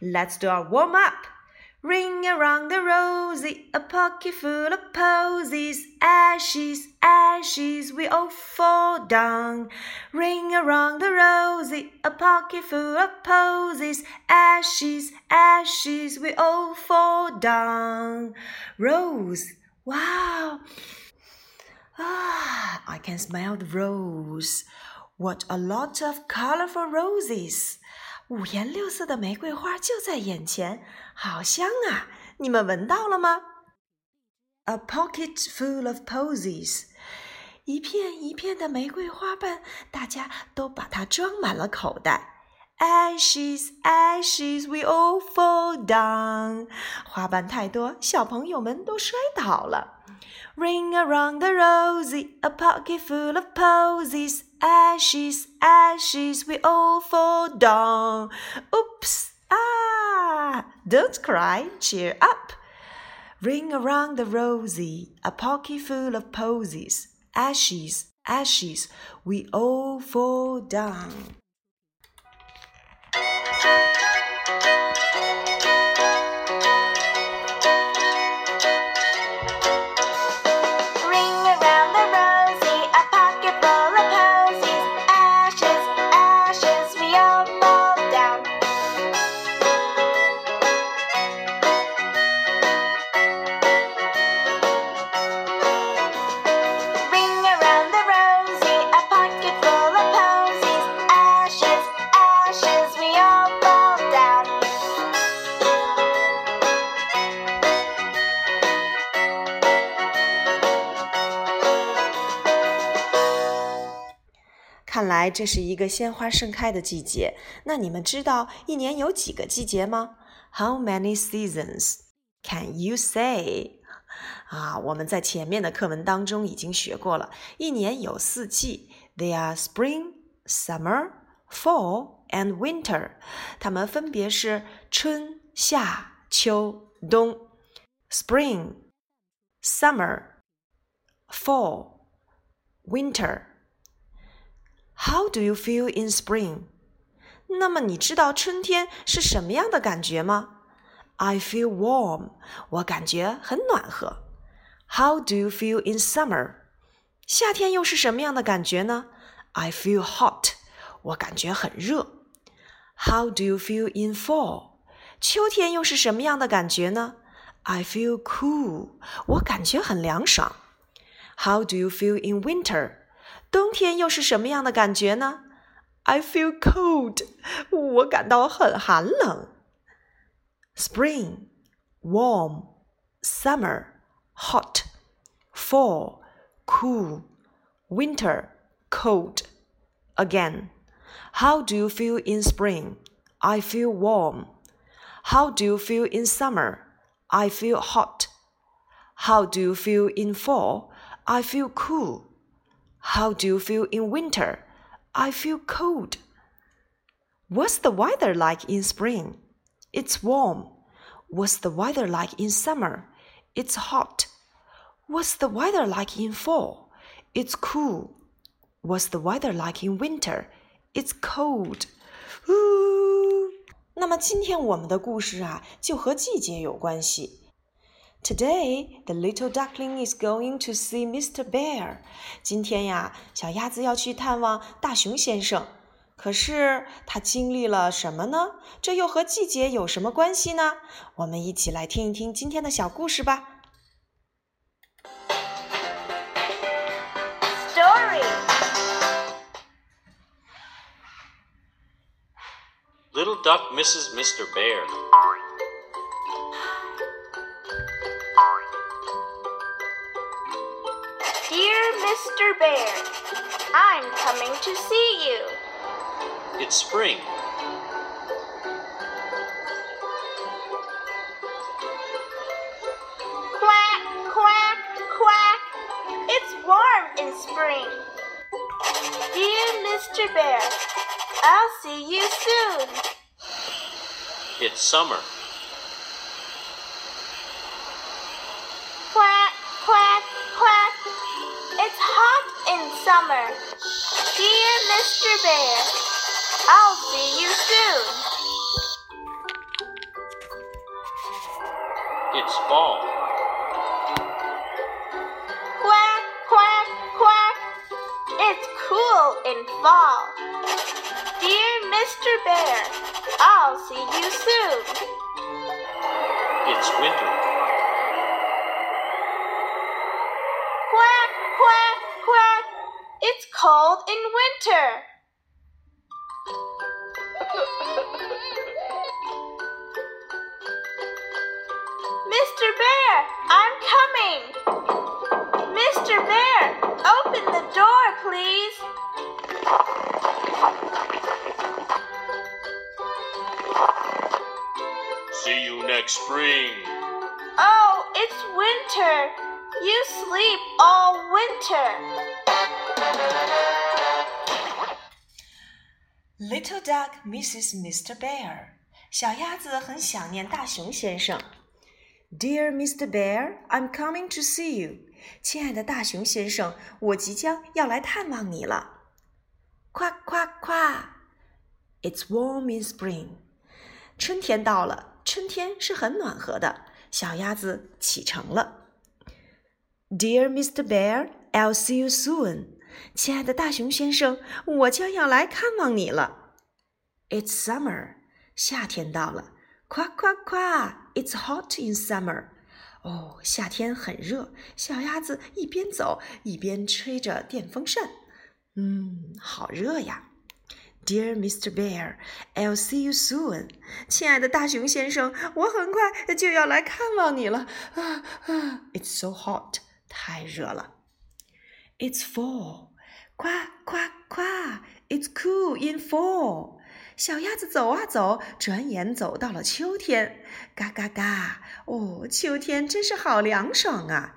Let's do our warm up. Ring around the rosy, a pocket full of posies, ashes, ashes, we all fall down. Ring around the rosy, a pocket full of posies, ashes, ashes, we all fall down. Rose, wow. Ah, I can smell the rose. What a lot of colorful roses! 五颜六色的玫瑰花就在眼前，好香啊！你们闻到了吗？A pocket full of posies，一片一片的玫瑰花瓣，大家都把它装满了口袋。Ashes, ashes, we all fall down。花瓣太多，小朋友们都摔倒了。Ring around the rosy, a pocket full of posies. Ashes, ashes, we all fall down. Oops, ah, don't cry, cheer up. Ring around the rosy, a pocket full of posies. Ashes, ashes, we all fall down. How many seasons can you say？啊，我们在前面的课文当中已经学过了，一年有四季，They are spring, summer, fall and winter。它们分别是春、夏、秋、冬。Spring, summer, fall, winter。 how do you feel in spring？那么你知道春天是什么样的感觉吗？I feel warm，我感觉很暖和。How do you feel in summer？夏天又是什么样的感觉呢？I feel hot，我感觉很热。How do you feel in fall？秋天又是什么样的感觉呢？I feel cool，我感觉很凉爽。How do you feel in winter？ 冬天又是什么样的感觉呢？I feel cold，我感到很寒冷。Spring, warm, summer, hot, fall, cool, winter, cold. Again, how do you feel in spring? I feel warm. How do you feel in summer? I feel hot. How do you feel in fall? I feel cool. How do you feel in winter? I feel cold. What's the weather like in spring? It's warm. What's the weather like in summer? It's hot. What's the weather like in fall? It's cool. What's the weather like in winter? It's cold. 那么今天我们的故事啊，就和季节有关系。 Today, the little duckling is going to see Mr. Bear. 今天呀，小鸭子要去探望大熊先生。可是他经历了什么呢？这又和季节有什么关系呢？我们一起来听一听今天的小故事吧。Story Little duck misses Mr. Bear. Mr. Bear, I'm coming to see you. It's spring. Quack, quack, quack. It's warm in spring. Dear Mr. Bear, I'll see you soon. It's summer. Summer. Dear Mr. Bear, I'll see you soon. It's fall. Quack, quack, quack. It's cool in fall. Dear Mr. Bear, I'll see you soon. It's winter. Cold in winter. Mr. Bear, I'm coming. Mr. Bear, open the door, please. See you next spring. Oh, it's winter. You sleep all winter. Little duck misses Mr. Bear. 小鸭子很想念大熊先生。Dear Mr. Bear, I'm coming to see you. 亲爱的大熊先生，我即将要来探望你了。夸夸夸！It's warm in spring. 春天到了，春天是很暖和的。小鸭子启程了。Dear Mr. Bear, I'll see you soon. 亲爱的大熊先生，我将要来看望你了。It's summer. 夏天到了。夸夸夸！It's hot in summer. 哦，夏天很热。小鸭子一边走一边吹着电风扇。嗯，好热呀。Dear Mr. Bear, I'll see you soon. 亲爱的大熊先生，我很快就要来看望你了。啊啊！It's so hot. 太热了。It's fall. 夸夸夸！It's cool in fall. 小鸭子走啊走，转眼走到了秋天。嘎嘎嘎！哦，秋天真是好凉爽啊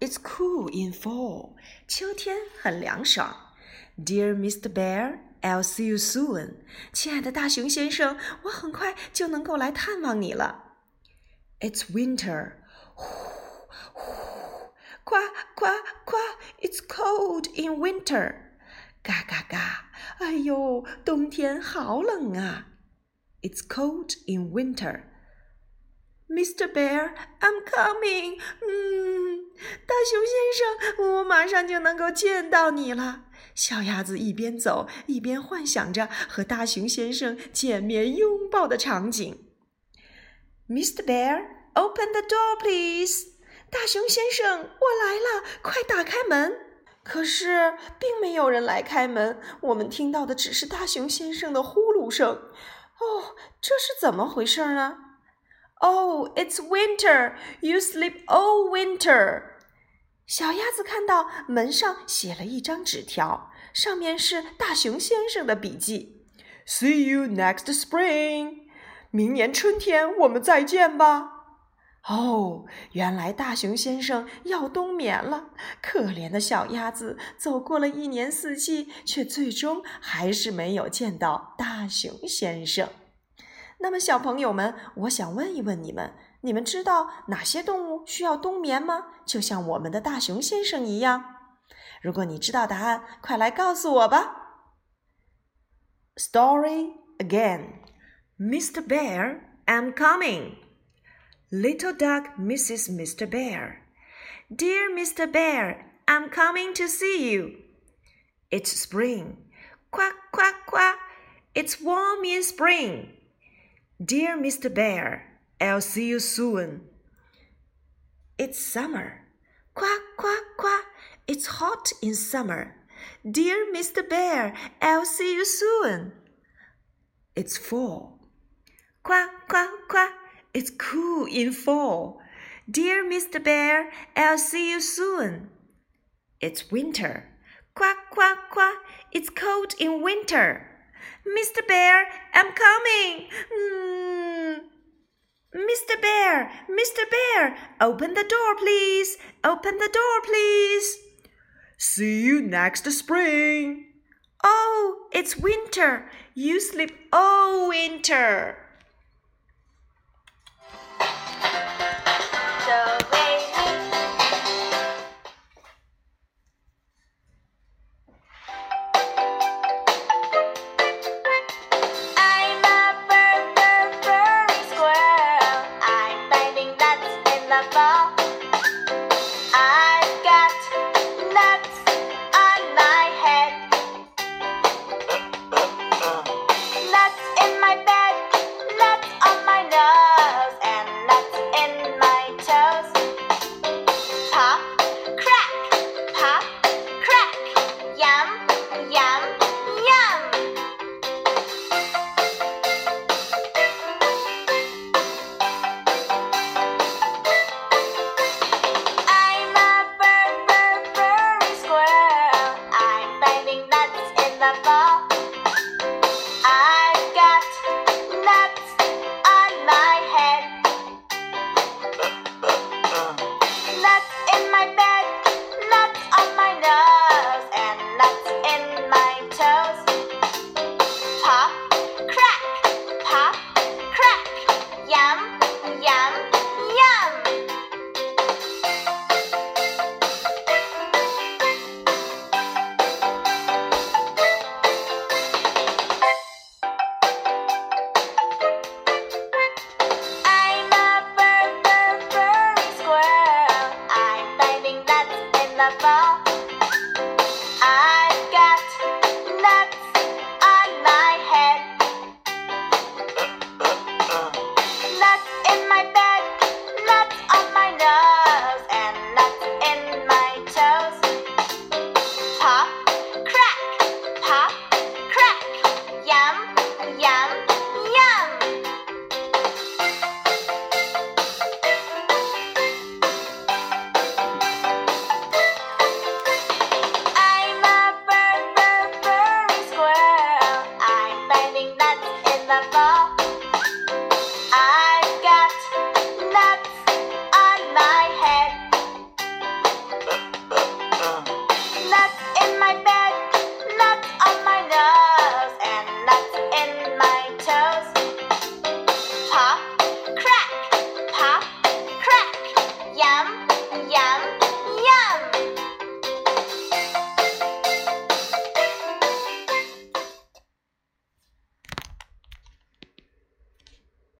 ！It's cool in fall. 秋天很凉爽。Dear Mr. Bear, I'll see you soon. 亲爱的大熊先生，我很快就能够来探望你了。It's winter. 呼呼！夸夸夸！It's cold in winter. 嘎嘎嘎！哎呦，冬天好冷啊！It's cold in winter. Mr. Bear, I'm coming. 嗯，大熊先生，我马上就能够见到你了。小鸭子一边走一边幻想着和大熊先生见面拥抱的场景。Mr. Bear, open the door, please. 大熊先生，我来了，快打开门。可是，并没有人来开门。我们听到的只是大熊先生的呼噜声。哦，这是怎么回事呢？Oh, it's winter. You sleep all winter. 小鸭子看到门上写了一张纸条，上面是大熊先生的笔记：“See you next spring. 明年春天我们再见吧。”哦，原来大熊先生要冬眠了。可怜的小鸭子，走过了一年四季，却最终还是没有见到大熊先生。那么，小朋友们，我想问一问你们：你们知道哪些动物需要冬眠吗？就像我们的大熊先生一样。如果你知道答案，快来告诉我吧。Story again, Mr. Bear, I'm coming. Little duck misses Mr. Bear. Dear Mr. Bear, I'm coming to see you. It's spring. Quack, quack, quack. It's warm in spring. Dear Mr. Bear, I'll see you soon. It's summer. Quack, quack, quack. It's hot in summer. Dear Mr. Bear, I'll see you soon. It's fall. Quack, quack, quack. It's cool in fall. Dear Mr. Bear, I'll see you soon. It's winter. Quack, quack, quack. It's cold in winter. Mr. Bear, I'm coming. Mm. Mr. Bear, Mr. Bear, open the door, please. Open the door, please. See you next spring. Oh, it's winter. You sleep all winter. bye.